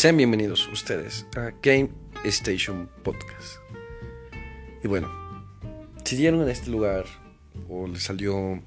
Sean bienvenidos ustedes a Game Station Podcast. Y bueno, si dieron en este lugar o les salió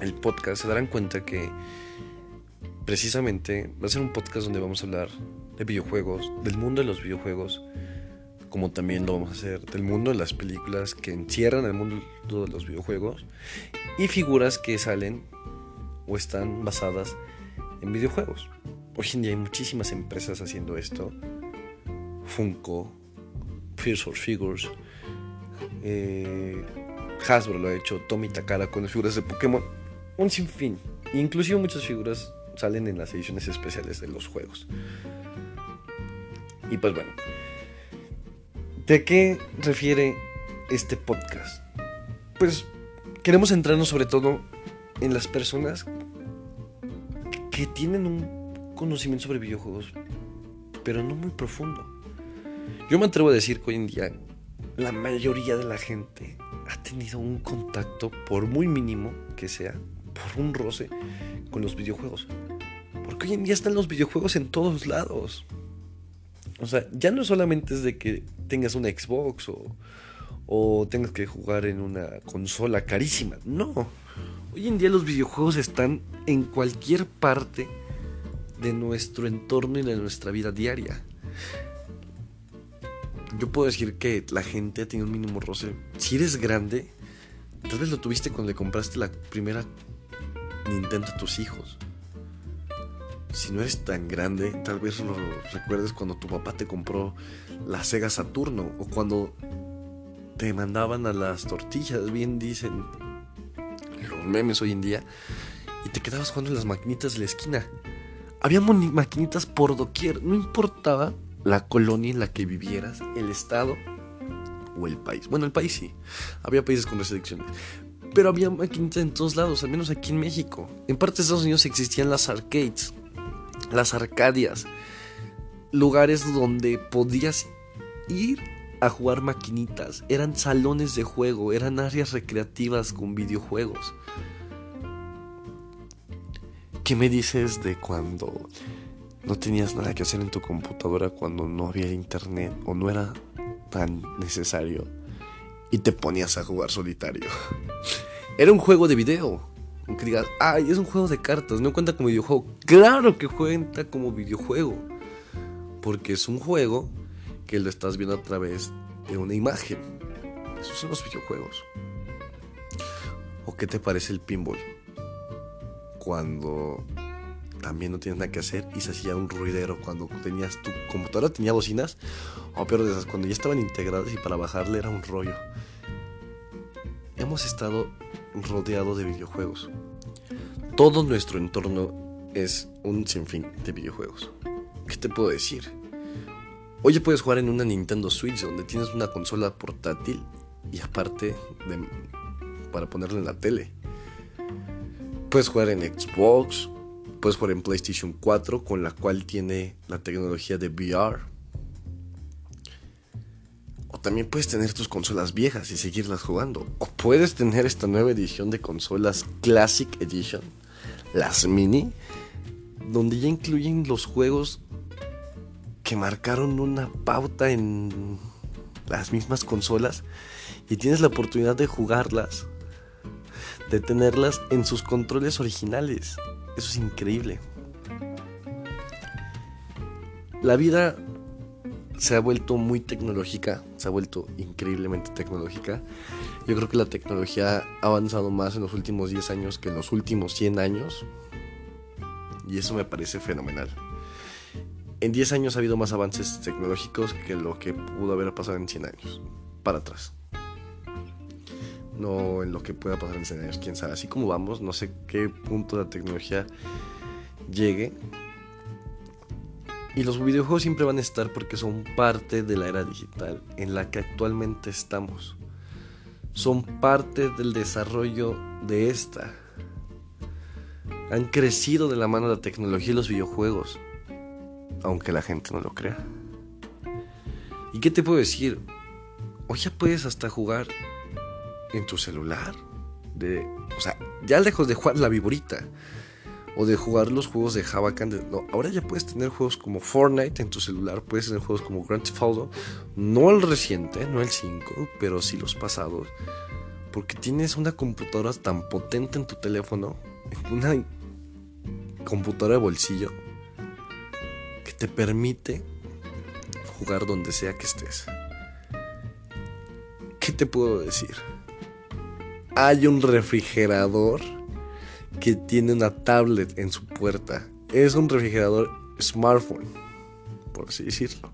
el podcast, se darán cuenta que precisamente va a ser un podcast donde vamos a hablar de videojuegos, del mundo de los videojuegos, como también lo vamos a hacer del mundo de las películas que encierran el mundo de los videojuegos y figuras que salen o están basadas en videojuegos. Hoy en día hay muchísimas empresas haciendo esto. Funko, Fears Figures, eh, Hasbro lo ha hecho, Tommy Takara con las figuras de Pokémon, un sinfín. Inclusive muchas figuras salen en las ediciones especiales de los juegos. Y pues bueno, ¿de qué refiere este podcast? Pues queremos centrarnos sobre todo en las personas que tienen un conocimiento sobre videojuegos, pero no muy profundo. Yo me atrevo a decir que hoy en día la mayoría de la gente ha tenido un contacto, por muy mínimo que sea, por un roce, con los videojuegos. Porque hoy en día están los videojuegos en todos lados. O sea, ya no solamente es de que tengas una Xbox o, o tengas que jugar en una consola carísima. No. Hoy en día los videojuegos están en cualquier parte de nuestro entorno y de nuestra vida diaria. Yo puedo decir que la gente tenido un mínimo roce. Si eres grande, tal vez lo tuviste cuando le compraste la primera Nintendo a tus hijos. Si no eres tan grande, tal vez lo recuerdes cuando tu papá te compró la Sega Saturno o cuando te mandaban a las tortillas, bien dicen los memes hoy en día, y te quedabas jugando en las maquinitas de la esquina. Había maquinitas por doquier, no importaba la colonia en la que vivieras, el estado o el país. Bueno, el país sí, había países con restricciones. Pero había maquinitas en todos lados, al menos aquí en México. En parte de Estados Unidos existían las arcades, las arcadias, lugares donde podías ir a jugar maquinitas. Eran salones de juego, eran áreas recreativas con videojuegos. ¿Qué me dices de cuando no tenías nada que hacer en tu computadora cuando no había internet o no era tan necesario y te ponías a jugar solitario? Era un juego de video. Aunque digas, ay, es un juego de cartas, no cuenta como videojuego. Claro que cuenta como videojuego. Porque es un juego que lo estás viendo a través de una imagen. Esos son los videojuegos. ¿O qué te parece el pinball? Cuando también no tienes nada que hacer y se hacía un ruidero cuando tenías tu computadora tenía bocinas o peor de esas cuando ya estaban integradas y para bajarle era un rollo. Hemos estado rodeados de videojuegos. Todo nuestro entorno es un sinfín de videojuegos. ¿qué te puedo decir? Hoy puedes jugar en una Nintendo Switch donde tienes una consola portátil y aparte para ponerla en la tele Puedes jugar en Xbox, puedes jugar en PlayStation 4, con la cual tiene la tecnología de VR. O también puedes tener tus consolas viejas y seguirlas jugando. O puedes tener esta nueva edición de consolas Classic Edition, las mini, donde ya incluyen los juegos que marcaron una pauta en las mismas consolas y tienes la oportunidad de jugarlas de tenerlas en sus controles originales. Eso es increíble. La vida se ha vuelto muy tecnológica, se ha vuelto increíblemente tecnológica. Yo creo que la tecnología ha avanzado más en los últimos 10 años que en los últimos 100 años. Y eso me parece fenomenal. En 10 años ha habido más avances tecnológicos que lo que pudo haber pasado en 100 años. Para atrás no en lo que pueda pasar en 100 años, quién sabe. Así como vamos, no sé qué punto la tecnología llegue. Y los videojuegos siempre van a estar porque son parte de la era digital en la que actualmente estamos. Son parte del desarrollo de esta. Han crecido de la mano de la tecnología y los videojuegos. Aunque la gente no lo crea. ¿Y qué te puedo decir? Hoy ya puedes hasta jugar en tu celular. De, o sea, ya lejos de jugar la viborita. o de jugar los juegos de Java No, ahora ya puedes tener juegos como Fortnite en tu celular, puedes tener juegos como Grand Theft Auto, no el reciente, no el 5, pero sí los pasados, porque tienes una computadora tan potente en tu teléfono, una computadora de bolsillo que te permite jugar donde sea que estés. ¿Qué te puedo decir? Hay un refrigerador que tiene una tablet en su puerta. Es un refrigerador smartphone, por así decirlo.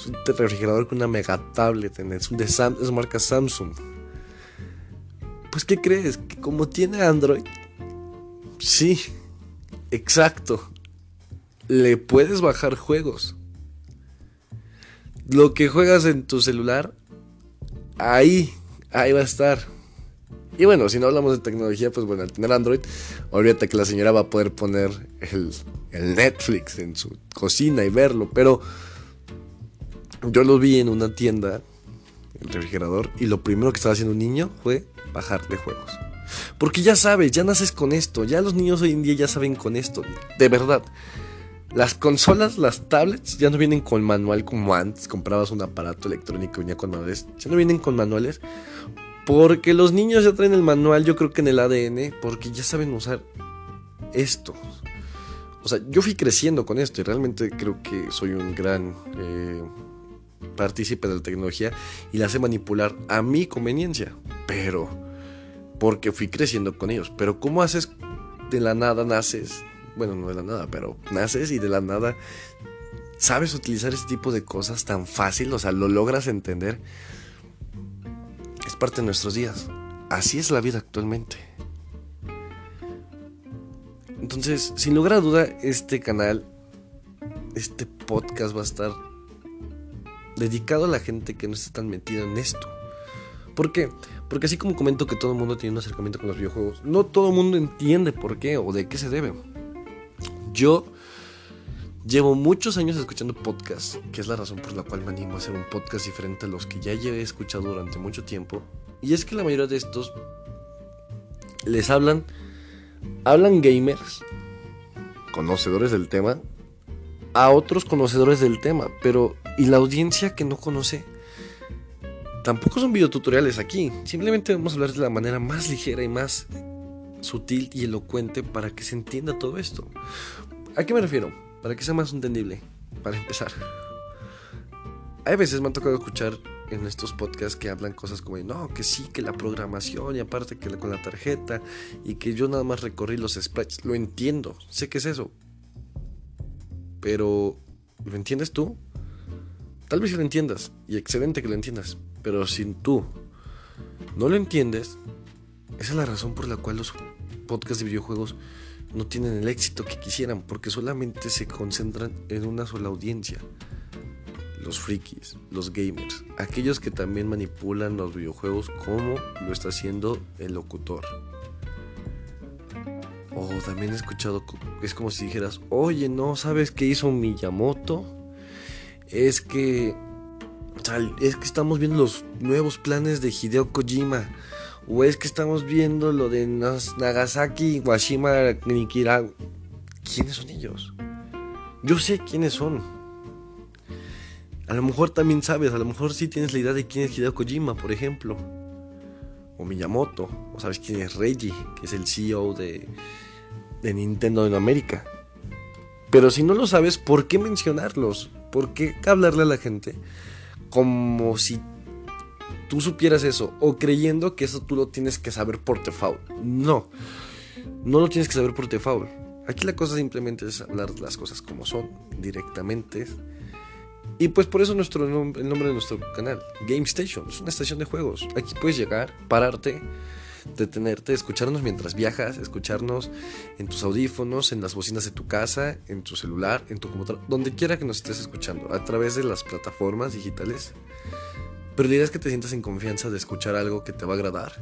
Es un refrigerador con una mega tablet en Es, es marca Samsung. Pues, ¿qué crees? Que como tiene Android, sí, exacto. Le puedes bajar juegos. Lo que juegas en tu celular, ahí, ahí va a estar. Y bueno, si no hablamos de tecnología, pues bueno, al tener Android, olvídate que la señora va a poder poner el, Netflix en su cocina y verlo. Pero yo lo vi en una tienda, el refrigerador, y lo primero que estaba haciendo un niño fue bajar de juegos. Porque ya sabes, ya naces con esto, ya los niños hoy en día ya saben con esto, de verdad. Las consolas, las tablets ya no vienen con manual como antes, comprabas un aparato electrónico y venía con manuales, ya no vienen con manuales porque los niños ya traen el manual, yo creo que en el ADN, porque ya saben usar esto. O sea, yo fui creciendo con esto y realmente creo que soy un gran eh, partícipe de la tecnología y la sé manipular a mi conveniencia. Pero, porque fui creciendo con ellos. Pero ¿cómo haces de la nada naces? Bueno, no de la nada, pero naces y de la nada sabes utilizar este tipo de cosas tan fácil, o sea, lo logras entender parte de nuestros días. Así es la vida actualmente. Entonces, sin lugar a duda, este canal, este podcast va a estar dedicado a la gente que no está tan metida en esto. ¿Por qué? Porque así como comento que todo el mundo tiene un acercamiento con los videojuegos, no todo el mundo entiende por qué o de qué se debe. Yo Llevo muchos años escuchando podcasts, que es la razón por la cual me animo a hacer un podcast diferente a los que ya he escuchado durante mucho tiempo. Y es que la mayoría de estos les hablan, hablan gamers, conocedores del tema, a otros conocedores del tema, pero ¿y la audiencia que no conoce? Tampoco son videotutoriales aquí, simplemente vamos a hablar de la manera más ligera y más sutil y elocuente para que se entienda todo esto. ¿A qué me refiero? Para que sea más entendible, para empezar. Hay veces me ha tocado escuchar en estos podcasts que hablan cosas como, no, que sí, que la programación y aparte que con la tarjeta y que yo nada más recorrí los sprites. Lo entiendo, sé que es eso. Pero, ¿lo entiendes tú? Tal vez lo entiendas, y excelente que lo entiendas, pero si tú no lo entiendes, esa es la razón por la cual los podcasts de videojuegos no tienen el éxito que quisieran porque solamente se concentran en una sola audiencia. Los frikis, los gamers, aquellos que también manipulan los videojuegos como lo está haciendo el locutor. O también he escuchado, es como si dijeras, oye, no, ¿sabes qué hizo Miyamoto? Es que, es que estamos viendo los nuevos planes de Hideo Kojima o es que estamos viendo lo de Nagasaki, Washima, Nikira. ¿Quiénes son ellos? Yo sé quiénes son. A lo mejor también sabes, a lo mejor sí tienes la idea de quién es Hideo Kojima, por ejemplo. O Miyamoto, o sabes quién es Reggie, que es el CEO de, de Nintendo en América. Pero si no lo sabes, ¿por qué mencionarlos? ¿Por qué hablarle a la gente como si tú supieras eso o creyendo que eso tú lo tienes que saber por default. No, no lo tienes que saber por default. Aquí la cosa simplemente es hablar las cosas como son, directamente. Y pues por eso nuestro el nombre de nuestro canal, Game Station, es una estación de juegos. Aquí puedes llegar, pararte, detenerte, escucharnos mientras viajas, escucharnos en tus audífonos, en las bocinas de tu casa, en tu celular, en tu computadora, donde quiera que nos estés escuchando, a través de las plataformas digitales pero la que te sientas en confianza de escuchar algo que te va a agradar.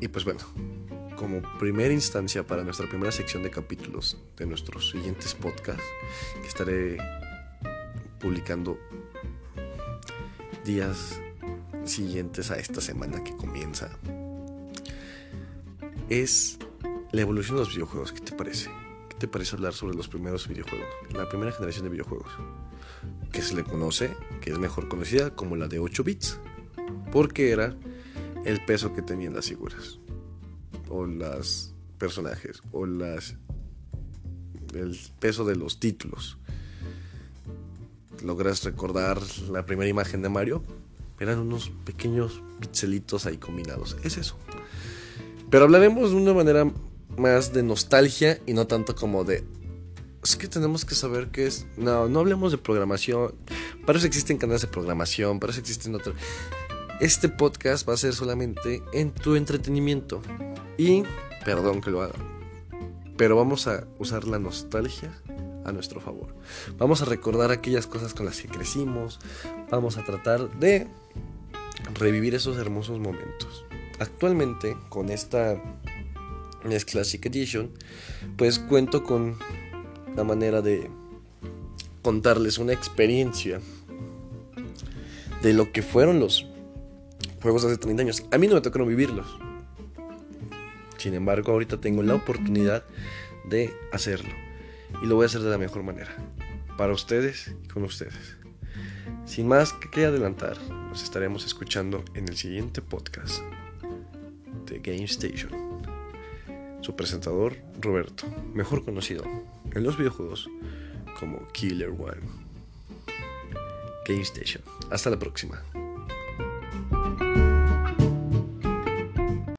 Y pues bueno, como primera instancia para nuestra primera sección de capítulos de nuestros siguientes podcasts, que estaré publicando días siguientes a esta semana que comienza, es la evolución de los videojuegos, ¿qué te parece? ¿Qué te parece hablar sobre los primeros videojuegos? La primera generación de videojuegos. Que se le conoce, que es mejor conocida como la de 8 bits. Porque era el peso que tenían las figuras. O los personajes. O las. El peso de los títulos. ¿Logras recordar la primera imagen de Mario? Eran unos pequeños pixelitos ahí combinados. Es eso. Pero hablaremos de una manera más de nostalgia y no tanto como de... Es que tenemos que saber qué es... No, no hablemos de programación. Para eso existen canales de programación, para eso existen otros... Este podcast va a ser solamente en tu entretenimiento. Y, perdón que lo haga, pero vamos a usar la nostalgia a nuestro favor. Vamos a recordar aquellas cosas con las que crecimos. Vamos a tratar de revivir esos hermosos momentos. Actualmente, con esta NES Classic Edition, pues cuento con la manera de contarles una experiencia de lo que fueron los juegos hace 30 años. A mí no me tocaron vivirlos. Sin embargo, ahorita tengo la oportunidad de hacerlo. Y lo voy a hacer de la mejor manera. Para ustedes y con ustedes. Sin más que adelantar, nos estaremos escuchando en el siguiente podcast de Game Station. Su presentador, Roberto, mejor conocido en los videojuegos como Killer One. Game Station. Hasta la próxima.